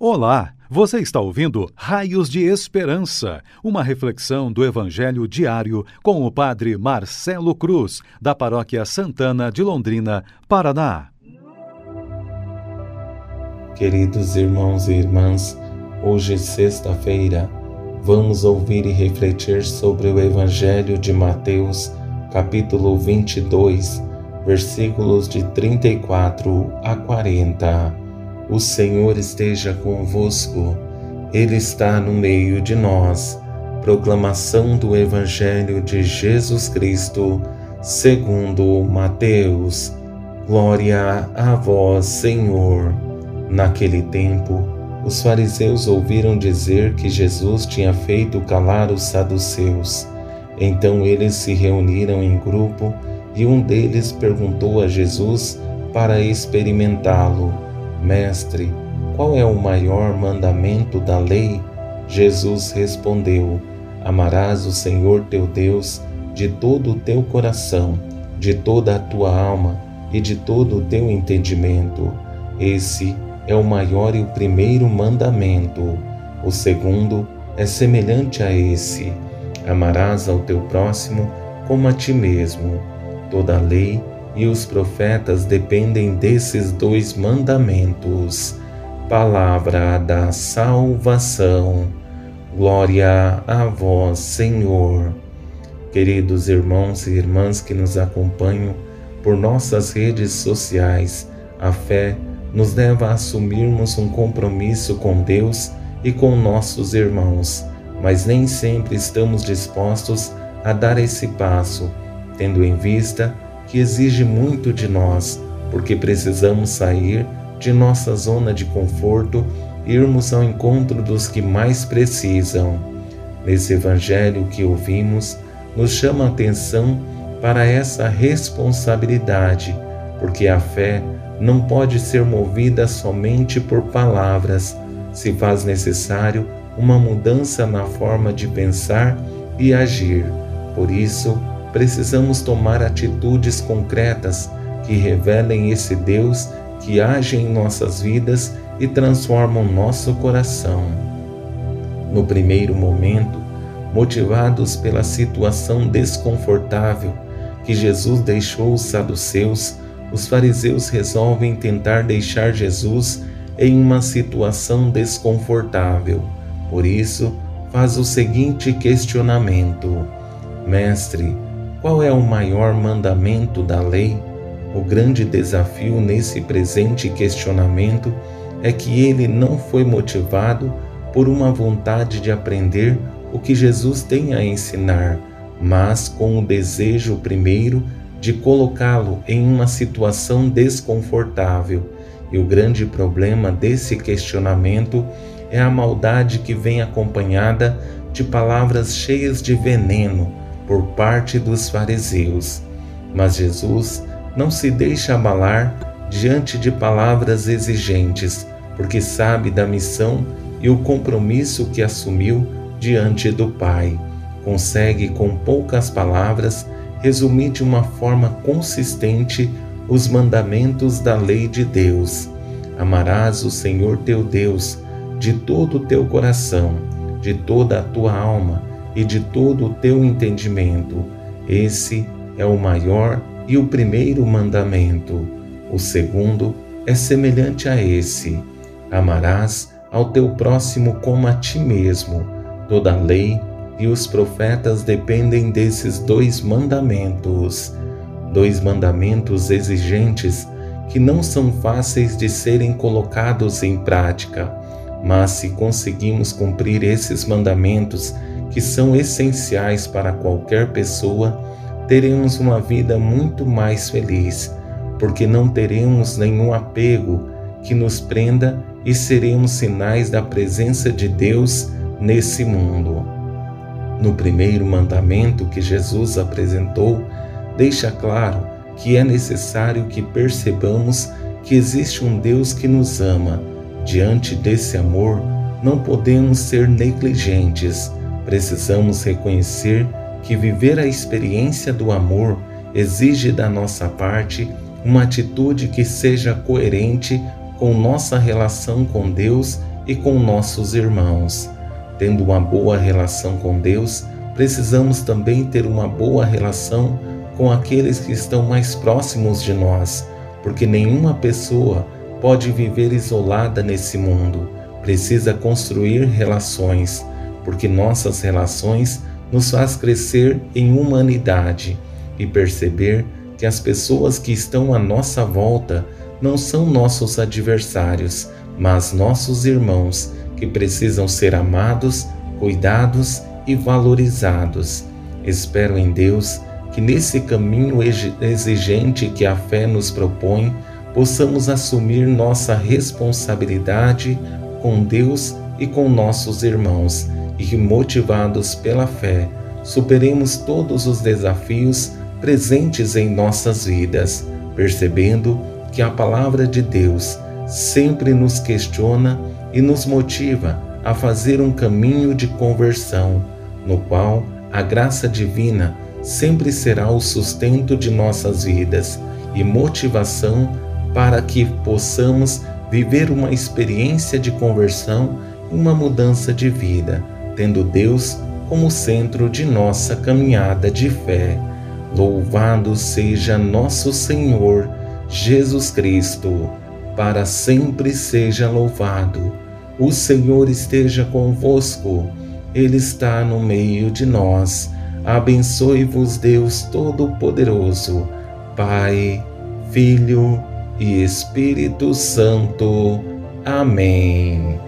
Olá, você está ouvindo Raios de Esperança, uma reflexão do Evangelho diário com o Padre Marcelo Cruz, da Paróquia Santana de Londrina, Paraná. Queridos irmãos e irmãs, hoje, sexta-feira, vamos ouvir e refletir sobre o Evangelho de Mateus, capítulo 22, versículos de 34 a 40 o Senhor esteja convosco, Ele está no meio de nós. Proclamação do Evangelho de Jesus Cristo, segundo Mateus. Glória a vós, Senhor. Naquele tempo, os fariseus ouviram dizer que Jesus tinha feito calar os saduceus. Então eles se reuniram em grupo e um deles perguntou a Jesus para experimentá-lo Mestre, qual é o maior mandamento da lei? Jesus respondeu: Amarás o Senhor teu Deus de todo o teu coração, de toda a tua alma e de todo o teu entendimento. Esse é o maior e o primeiro mandamento. O segundo é semelhante a esse: Amarás ao teu próximo como a ti mesmo. Toda a lei e os profetas dependem desses dois mandamentos. Palavra da salvação. Glória a vós, Senhor. Queridos irmãos e irmãs que nos acompanham por nossas redes sociais, a fé nos leva a assumirmos um compromisso com Deus e com nossos irmãos, mas nem sempre estamos dispostos a dar esse passo, tendo em vista que exige muito de nós, porque precisamos sair de nossa zona de conforto e irmos ao encontro dos que mais precisam. Nesse evangelho que ouvimos, nos chama a atenção para essa responsabilidade, porque a fé não pode ser movida somente por palavras, se faz necessário uma mudança na forma de pensar e agir. Por isso, precisamos tomar atitudes concretas que revelem esse Deus que age em nossas vidas e transforma o nosso coração. No primeiro momento, motivados pela situação desconfortável que Jesus deixou os saduceus, os fariseus resolvem tentar deixar Jesus em uma situação desconfortável. Por isso, faz o seguinte questionamento: Mestre, qual é o maior mandamento da lei? O grande desafio nesse presente questionamento é que ele não foi motivado por uma vontade de aprender o que Jesus tem a ensinar, mas com o desejo primeiro de colocá-lo em uma situação desconfortável. E o grande problema desse questionamento é a maldade que vem acompanhada de palavras cheias de veneno por parte dos fariseus. Mas Jesus não se deixa abalar diante de palavras exigentes, porque sabe da missão e o compromisso que assumiu diante do Pai. Consegue, com poucas palavras, resumir de uma forma consistente os mandamentos da lei de Deus. Amarás o Senhor teu Deus de todo o teu coração, de toda a tua alma e de todo o teu entendimento. Esse é o maior e o primeiro mandamento. O segundo é semelhante a esse: amarás ao teu próximo como a ti mesmo. Toda a lei e os profetas dependem desses dois mandamentos. Dois mandamentos exigentes que não são fáceis de serem colocados em prática, mas se conseguimos cumprir esses mandamentos que são essenciais para qualquer pessoa, teremos uma vida muito mais feliz, porque não teremos nenhum apego que nos prenda e seremos sinais da presença de Deus nesse mundo. No primeiro mandamento que Jesus apresentou, deixa claro que é necessário que percebamos que existe um Deus que nos ama. Diante desse amor, não podemos ser negligentes Precisamos reconhecer que viver a experiência do amor exige da nossa parte uma atitude que seja coerente com nossa relação com Deus e com nossos irmãos. Tendo uma boa relação com Deus, precisamos também ter uma boa relação com aqueles que estão mais próximos de nós, porque nenhuma pessoa pode viver isolada nesse mundo. Precisa construir relações, porque nossas relações nos faz crescer em humanidade e perceber que as pessoas que estão à nossa volta não são nossos adversários, mas nossos irmãos que precisam ser amados, cuidados e valorizados. Espero em Deus que nesse caminho exigente que a fé nos propõe, possamos assumir nossa responsabilidade com Deus e com nossos irmãos e que, motivados pela fé, superemos todos os desafios presentes em nossas vidas, percebendo que a palavra de Deus sempre nos questiona e nos motiva a fazer um caminho de conversão, no qual a graça divina sempre será o sustento de nossas vidas e motivação para que possamos viver uma experiência de conversão e uma mudança de vida, tendo Deus como centro de nossa caminhada de fé. Louvado seja nosso Senhor Jesus Cristo, para sempre seja louvado. O Senhor esteja convosco, Ele está no meio de nós. Abençoe-vos, Deus Todo-Poderoso, Pai, Filho e Espírito Santo. Amém.